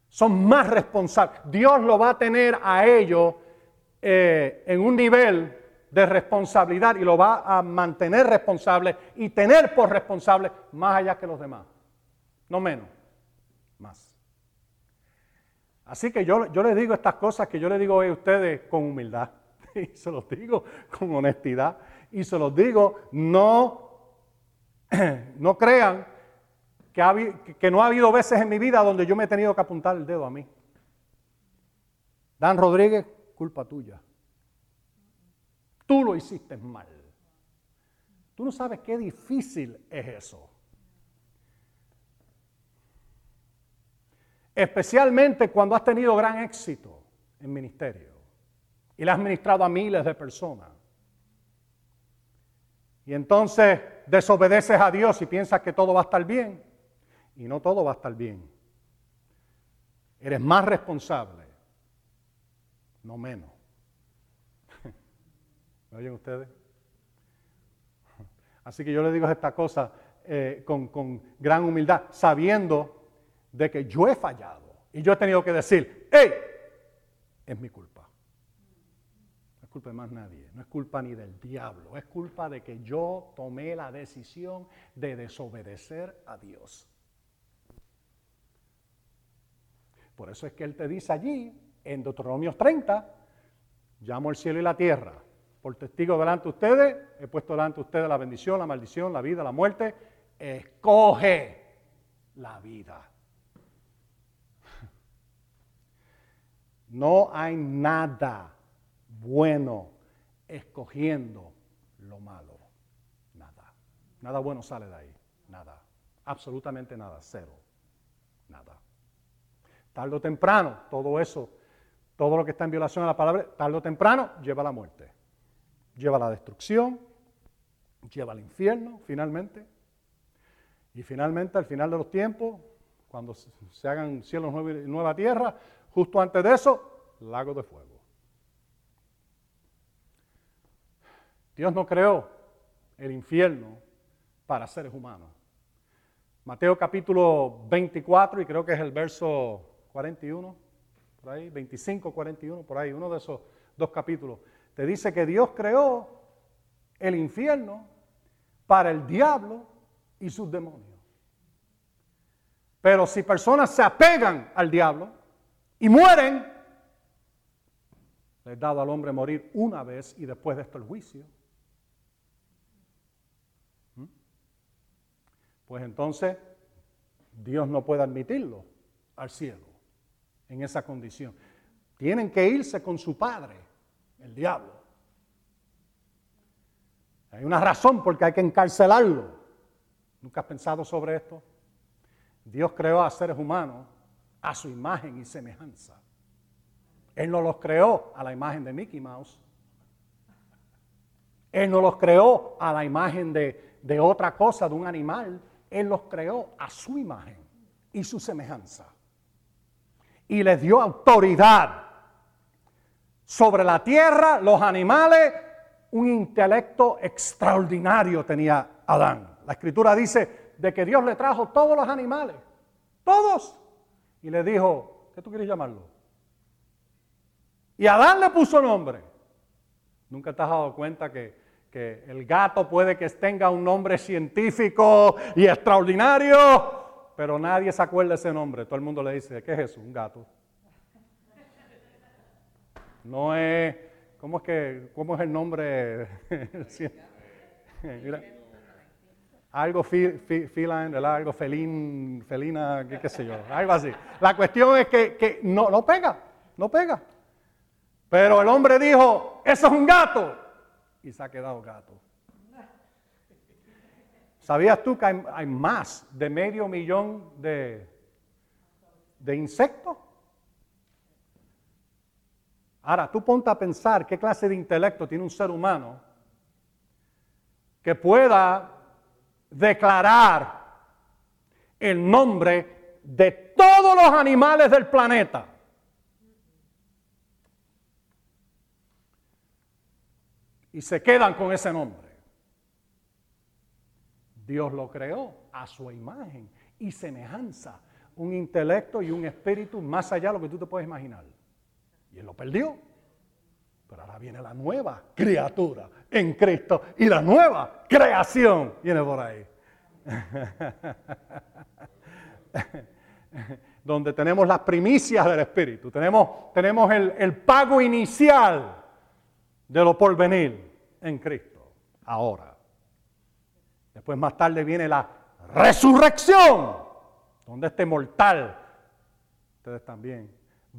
[SPEAKER 1] Son más responsables. Dios lo va a tener a ellos eh, en un nivel de responsabilidad y lo va a mantener responsable y tener por responsable más allá que los demás, no menos más. Así que yo, yo les digo estas cosas que yo les digo a ustedes con humildad. (laughs) Y se los digo con honestidad. Y se los digo, no, (clears throat) no crean que, que no ha habido veces en mi vida donde yo me he tenido que apuntar el dedo a mí. Dan Rodríguez, culpa tuya. Tú lo hiciste mal. Tú no sabes qué difícil es eso. Especialmente cuando has tenido gran éxito en ministerio y le has ministrado a miles de personas. Y entonces desobedeces a Dios y piensas que todo va a estar bien. Y no todo va a estar bien. Eres más responsable, no menos. (laughs) ¿Me oyen ustedes? Así que yo le digo esta cosa eh, con, con gran humildad, sabiendo de que yo he fallado y yo he tenido que decir, ¡hey! Es mi culpa. No es culpa de más nadie, no es culpa ni del diablo, es culpa de que yo tomé la decisión de desobedecer a Dios. Por eso es que Él te dice allí, en Deuteronomio 30, llamo el cielo y la tierra. Por testigo delante de ustedes, he puesto delante de ustedes la bendición, la maldición, la vida, la muerte. Escoge la vida. No hay nada bueno escogiendo lo malo. Nada. Nada bueno sale de ahí. Nada. Absolutamente nada. Cero. Nada. Tarde o temprano, todo eso, todo lo que está en violación a la palabra, tarde o temprano lleva a la muerte. Lleva a la destrucción, lleva al infierno, finalmente. Y finalmente, al final de los tiempos, cuando se hagan cielos y nueva tierra, Justo antes de eso, lago de fuego. Dios no creó el infierno para seres humanos. Mateo capítulo 24, y creo que es el verso 41, por ahí, 25, 41, por ahí, uno de esos dos capítulos, te dice que Dios creó el infierno para el diablo y sus demonios. Pero si personas se apegan al diablo, y mueren, le he dado al hombre morir una vez y después de esto el juicio. ¿Mm? pues entonces Dios no puede admitirlo al cielo en esa condición. Tienen que irse con su padre, el diablo. Hay una razón porque hay que encarcelarlo. ¿Nunca has pensado sobre esto? Dios creó a seres humanos a su imagen y semejanza. Él no los creó a la imagen de Mickey Mouse. Él no los creó a la imagen de, de otra cosa, de un animal. Él los creó a su imagen y su semejanza. Y les dio autoridad sobre la tierra, los animales, un intelecto extraordinario tenía Adán. La escritura dice de que Dios le trajo todos los animales, todos, y le dijo, ¿qué tú quieres llamarlo? Y Adán le puso nombre. ¿Nunca te has dado cuenta que, que el gato puede que tenga un nombre científico y extraordinario, pero nadie se acuerda ese nombre? Todo el mundo le dice, ¿qué es eso? Un gato. No es, ¿cómo es que, cómo es el nombre? (laughs) algo feline, algo felín, felina, qué, sé yo, algo así. La cuestión es que, que no, no pega, no pega. Pero el hombre dijo, eso es un gato. Y se ha quedado gato. ¿Sabías tú que hay, más de medio millón de, de insectos? Ahora, tú ponte a pensar qué clase de intelecto tiene un ser humano que pueda declarar el nombre de todos los animales del planeta. Y se quedan con ese nombre. Dios lo creó a su imagen y semejanza. Un intelecto y un espíritu más allá de lo que tú te puedes imaginar. Y él lo perdió. Pero ahora viene la nueva criatura en Cristo y la nueva creación viene por ahí. (laughs) Donde tenemos las primicias del Espíritu, tenemos, tenemos el, el pago inicial de lo porvenir en Cristo, ahora. Después más tarde viene la resurrección, donde este mortal, ustedes también,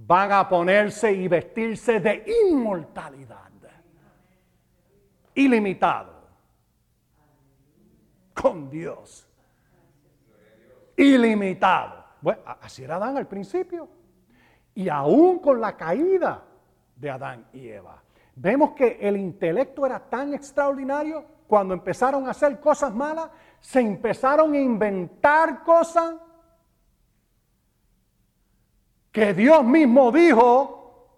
[SPEAKER 1] van a ponerse y vestirse de inmortalidad. Ilimitado. Con Dios. Ilimitado. Bueno, así era Adán al principio. Y aún con la caída de Adán y Eva. Vemos que el intelecto era tan extraordinario cuando empezaron a hacer cosas malas, se empezaron a inventar cosas que Dios mismo dijo,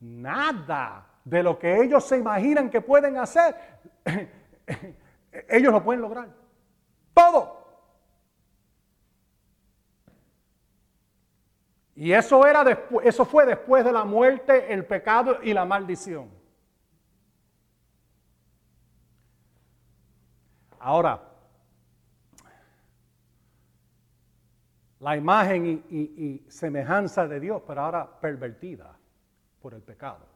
[SPEAKER 1] nada de lo que ellos se imaginan que pueden hacer, (clears throat) ellos lo pueden lograr. Todo. Y eso, era después, eso fue después de la muerte, el pecado y la maldición. Ahora, la imagen y, semejanza de Dios, pero ahora pervertida por el pecado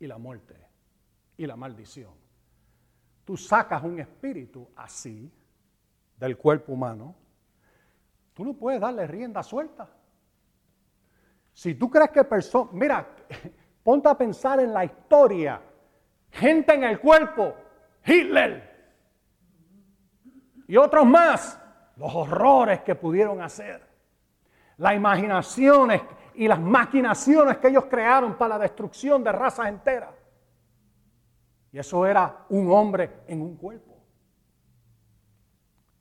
[SPEAKER 1] y la muerte y la maldición. Tú sacas un espíritu así del cuerpo humano, tú no puedes darle rienda suelta. Si tú crees que personas, mira, (laughs) ponte a pensar en la historia, gente en el cuerpo, Hitler y otros más los horrores que pudieron hacer, las imaginaciones y las maquinaciones que ellos crearon para la destrucción de razas enteras. Y eso era un hombre en un cuerpo.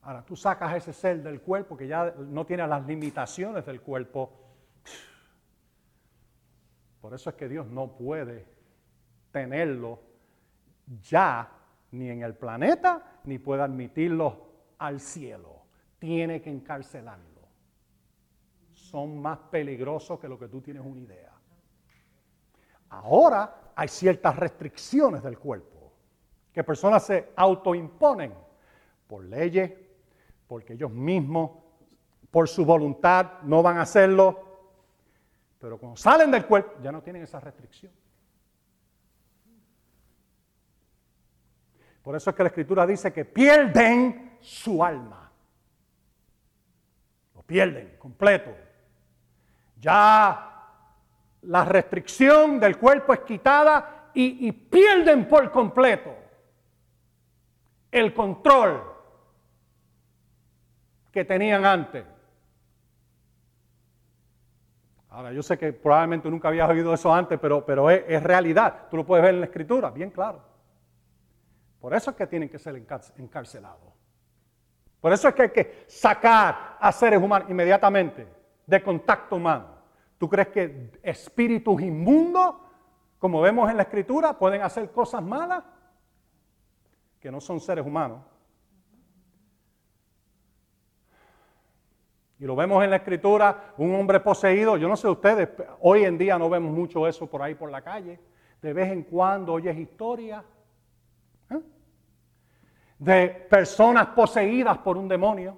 [SPEAKER 1] Ahora tú sacas ese ser del cuerpo que ya no tiene las limitaciones del cuerpo. Por eso es que Dios no puede tenerlo ya ni en el planeta, ni puede admitirlo al cielo tiene que encarcelarlo. Son más peligrosos que lo que tú tienes una idea. Ahora hay ciertas restricciones del cuerpo que personas se autoimponen por leyes, porque ellos mismos, por su voluntad, no van a hacerlo. Pero cuando salen del cuerpo ya no tienen esa restricción. Por eso es que la escritura dice que pierden su alma. Pierden completo. Ya la restricción del cuerpo es quitada y, y pierden por completo el control que tenían antes. Ahora, yo sé que probablemente nunca habías oído eso antes, pero, pero es, es, realidad. Tú lo puedes ver en la escritura, bien claro. Por eso es que tienen que ser encarcelados. Por eso es que hay que sacar a seres humanos inmediatamente de contacto humano. ¿Tú crees que espíritus inmundos, como vemos en la escritura, pueden hacer cosas malas? Que no son seres humanos. Y lo vemos en la escritura, un hombre poseído, yo no sé ustedes, hoy en día no vemos mucho eso por ahí por la calle. De vez en cuando oyes historias. De personas poseídas por un demonio.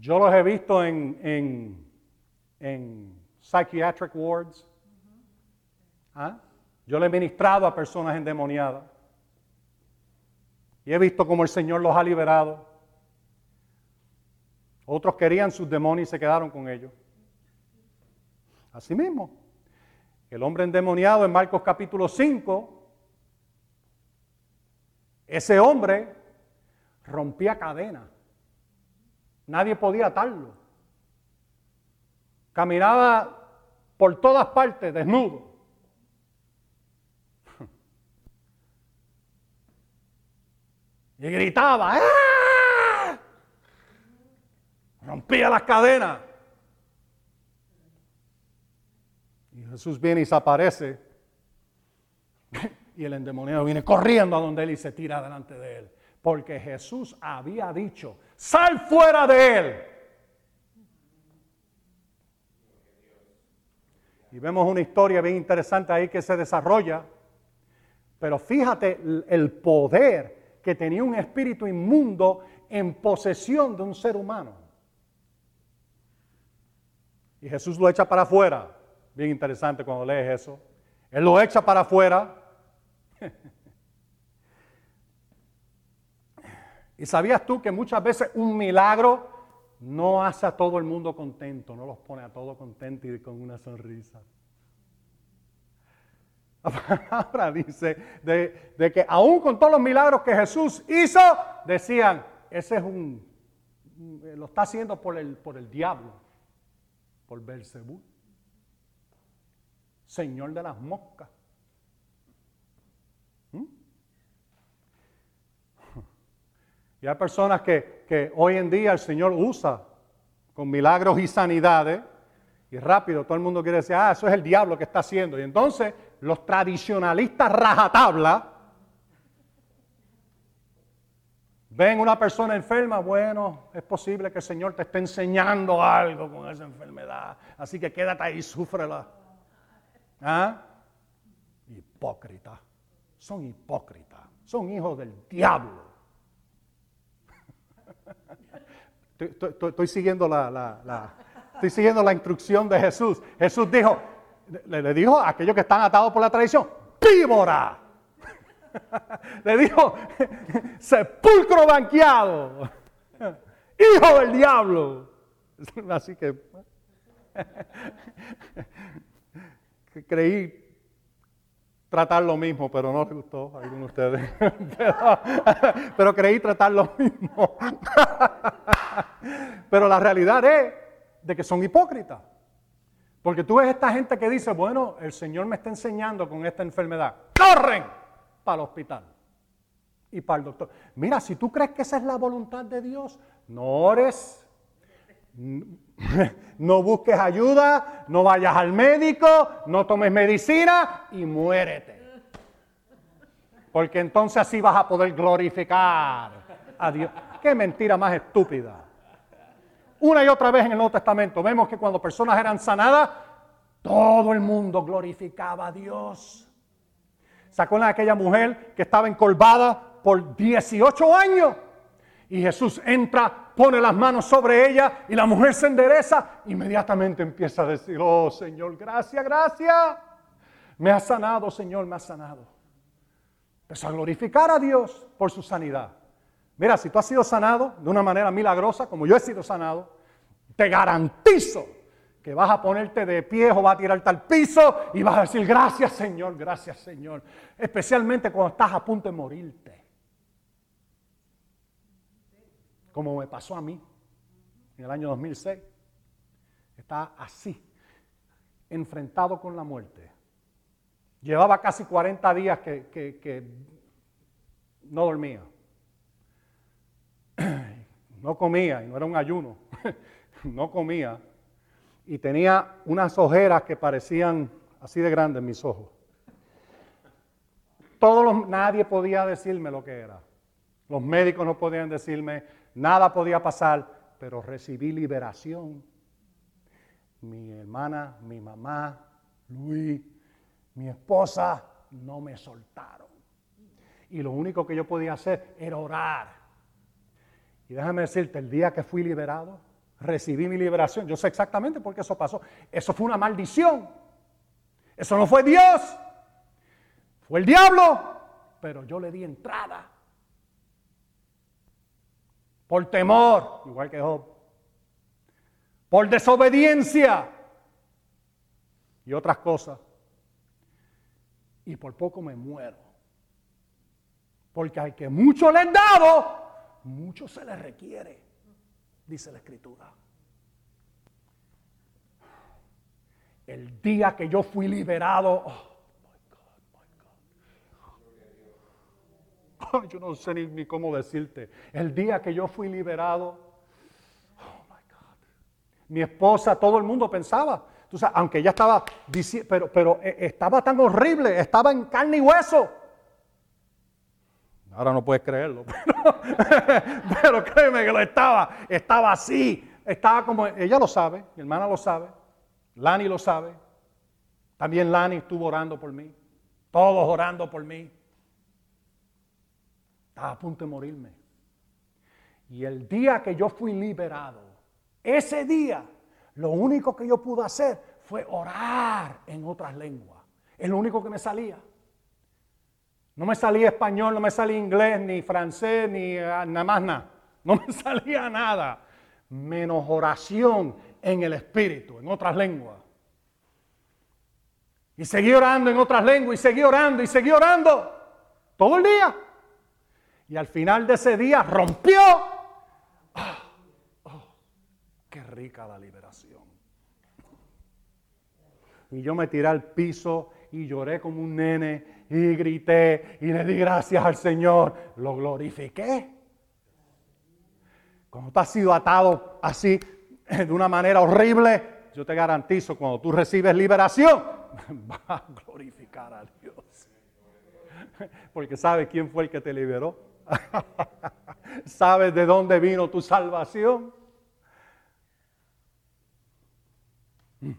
[SPEAKER 1] Yo los he visto en, en, en psychiatric wards. ¿Ah? Yo le he ministrado a personas endemoniadas. Y he visto cómo el Señor los ha liberado. Otros querían sus demonios y se quedaron con ellos. Asimismo, el hombre endemoniado en Marcos capítulo 5, ese hombre rompía cadenas. Nadie podía atarlo. Caminaba por todas partes desnudo. (laughs) Y gritaba, ¡Ah! rompía las cadenas. Y Jesús viene y se aparece. Y el endemoniado viene corriendo a donde él y se tira delante de él. Porque Jesús había dicho, sal fuera de él. Y vemos una historia bien interesante ahí que se desarrolla. Pero fíjate el poder que tenía un espíritu inmundo en posesión de un ser humano. Y Jesús lo echa para afuera. Bien interesante cuando lees eso. Él lo echa para afuera. (laughs) y sabías tú que muchas veces un milagro no hace a todo el mundo contento, no los pone a todos contentos y con una sonrisa. (laughs) La palabra dice de, de, que aún con todos los milagros que Jesús hizo, decían, ese es un, lo está haciendo por el, por el diablo por Belcebú, señor de las moscas. Y hay personas que, hoy en día el Señor usa con milagros y sanidades, y rápido todo el mundo quiere decir, ah, eso es el diablo que está haciendo. Y entonces los tradicionalistas rajatabla Ven una persona enferma, bueno, es posible que el Señor te esté enseñando algo con esa enfermedad. Así que quédate ahí, súfrela. ¿Ah? Hipócrita. Son hipócritas. Son hijos del diablo. Estoy, siguiendo la, estoy siguiendo la instrucción de Jesús. Jesús dijo, le, le dijo a aquellos que están atados por la tradición, víbora. (laughs) Le dijo, sepulcro banqueado, hijo del diablo. (laughs) Así que (laughs) creí tratar lo mismo, pero no le gustó a algunos de ustedes. (laughs) pero creí tratar lo mismo. (laughs) pero la realidad es de que son hipócritas. Porque tú ves esta gente que dice, bueno, el Señor me está enseñando con esta enfermedad. ¡Corren! para el hospital y para el doctor. Mira, si tú crees que esa es la voluntad de Dios, no ores, (laughs) no busques ayuda, no vayas al médico, no tomes medicina y muérete. Porque entonces así vas a poder glorificar a Dios. Qué mentira más estúpida. Una y otra vez en el Nuevo Testamento vemos que cuando personas eran sanadas, todo el mundo glorificaba a Dios. Sacó a aquella mujer que estaba encolvada por 18 años. Y Jesús entra, pone las manos sobre ella y la mujer se endereza. Inmediatamente empieza a decir, oh Señor, gracias, gracias. Me ha sanado, Señor, me ha sanado. Empezó a glorificar a Dios por su sanidad. Mira, si tú has sido sanado de una manera milagrosa, como yo he sido sanado, te garantizo que vas a ponerte de pie o vas a tirarte al piso y vas a decir gracias Señor, gracias Señor. Especialmente cuando estás a punto de morirte. Como me pasó a mí en el año 2006. Estaba así, enfrentado con la muerte. Llevaba casi 40 días que, que no dormía. (clears throat) No comía, y no era un ayuno, (laughs) no comía. Y tenía unas ojeras que parecían así de grandes mis ojos. Todos los, nadie podía decirme lo que era. Los médicos no podían decirme, nada podía pasar, pero recibí liberación. Mi hermana, mi mamá, Luis, mi esposa no me soltaron. Y lo único que yo podía hacer era orar y déjame decirte, el día que fui liberado, recibí mi liberación. Yo sé exactamente por qué eso pasó. Eso fue una maldición. Eso no fue Dios. Fue el diablo. Pero yo le di entrada. Por temor, igual que Job. Por desobediencia. Y otras cosas. Y por poco me muero. Porque al que mucho le han dado, mucho se le requiere, dice la escritura. El día que yo fui liberado, oh, (laughs) yo no sé ni, cómo decirte. El día que yo fui liberado, oh my God. Mi esposa, todo el mundo pensaba, tú sabes, aunque ella estaba pero, pero eh, estaba tan horrible, estaba en carne y hueso. Ahora no puedes creerlo, (laughs) pero, créeme que lo estaba, estaba así, estaba como, ella lo sabe, mi hermana lo sabe, Lani lo sabe, también Lani estuvo orando por mí, todos orando por mí. Estaba a punto de morirme. Y el día que yo fui liberado, ese día, lo único que yo pude hacer fue orar en otras lenguas. Es lo único que me salía. No me salía español, no me salía inglés, ni francés, ni ah, nada más nada. No me (laughs) salía nada. Menos oración en el espíritu, en otras lenguas. Y seguí orando en otras lenguas, y seguí orando, y seguí orando. Todo el día. Y al final de ese día rompió. Oh, qué rica la liberación. Y yo me tiré al piso y lloré como un nene y grité y le di gracias al Señor. Lo glorifiqué. Cuando tú has sido atado así de una manera horrible, yo te garantizo, cuando tú recibes liberación, (laughs) vas a glorificar a Dios. Porque sabes quién fue el que te liberó. (laughs) sabes de dónde vino tu salvación. Mm.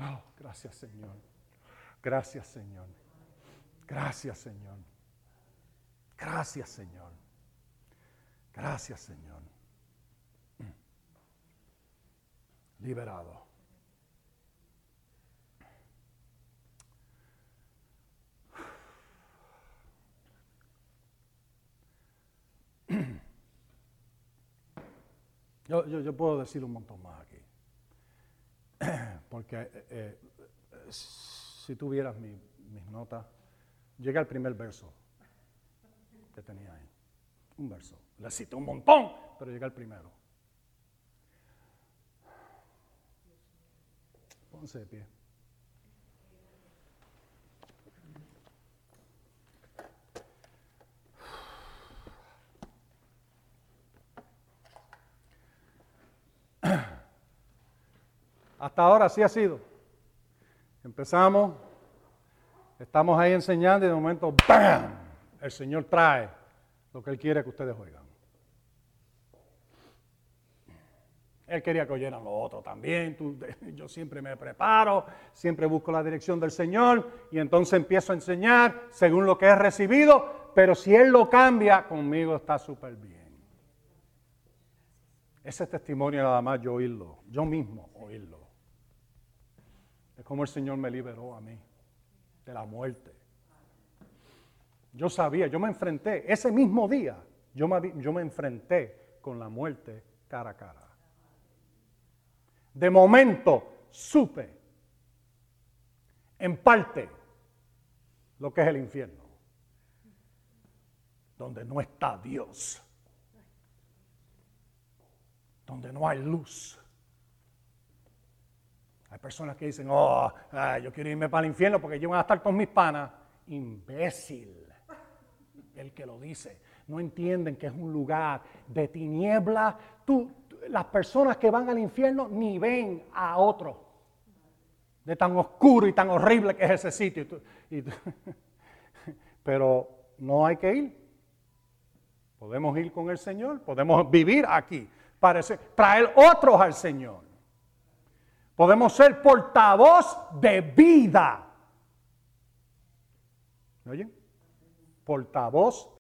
[SPEAKER 1] Oh, gracias Señor. Gracias Señor. Gracias Señor. Gracias Señor. Gracias Señor. Liberado. Yo, puedo decir un montón más aquí. (clears throat) Porque eh, eh, si tuvieras mis notas, Llegué al primer verso que tenía ahí. Un verso. Le cité un montón, pero llegué al primero. Pónse de pie. Ahora sí ha sido. Empezamos Estamos ahí enseñando y de momento, ¡bam! El Señor trae lo que Él quiere que ustedes oigan. Él quería que oyeran lo otro también. (laughs) yo siempre me preparo, siempre busco la dirección del Señor y entonces empiezo a enseñar según lo que he recibido, pero si Él lo cambia, conmigo está súper bien. Ese testimonio nada más yo oírlo, yo mismo oírlo. Es como el Señor me liberó a mí de la muerte. Yo sabía, yo me enfrenté ese mismo día, Yo me, yo me enfrenté con la muerte cara a cara. De momento supe, en parte, lo que es el infierno, donde no está Dios, donde no hay luz. Hay personas que dicen, oh, yo quiero irme para el infierno porque yo voy a estar con mis panas. Imbécil, el que lo dice. No entienden que es un lugar de tiniebla. Tú, las personas que van al infierno ni ven a otro. De tan oscuro y tan horrible que es ese sitio. (laughs) Pero no hay que ir. Podemos ir con el Señor, podemos vivir aquí, parece, traer otros al Señor. Podemos ser portavoz de vida. ¿Me oyen? Portavoz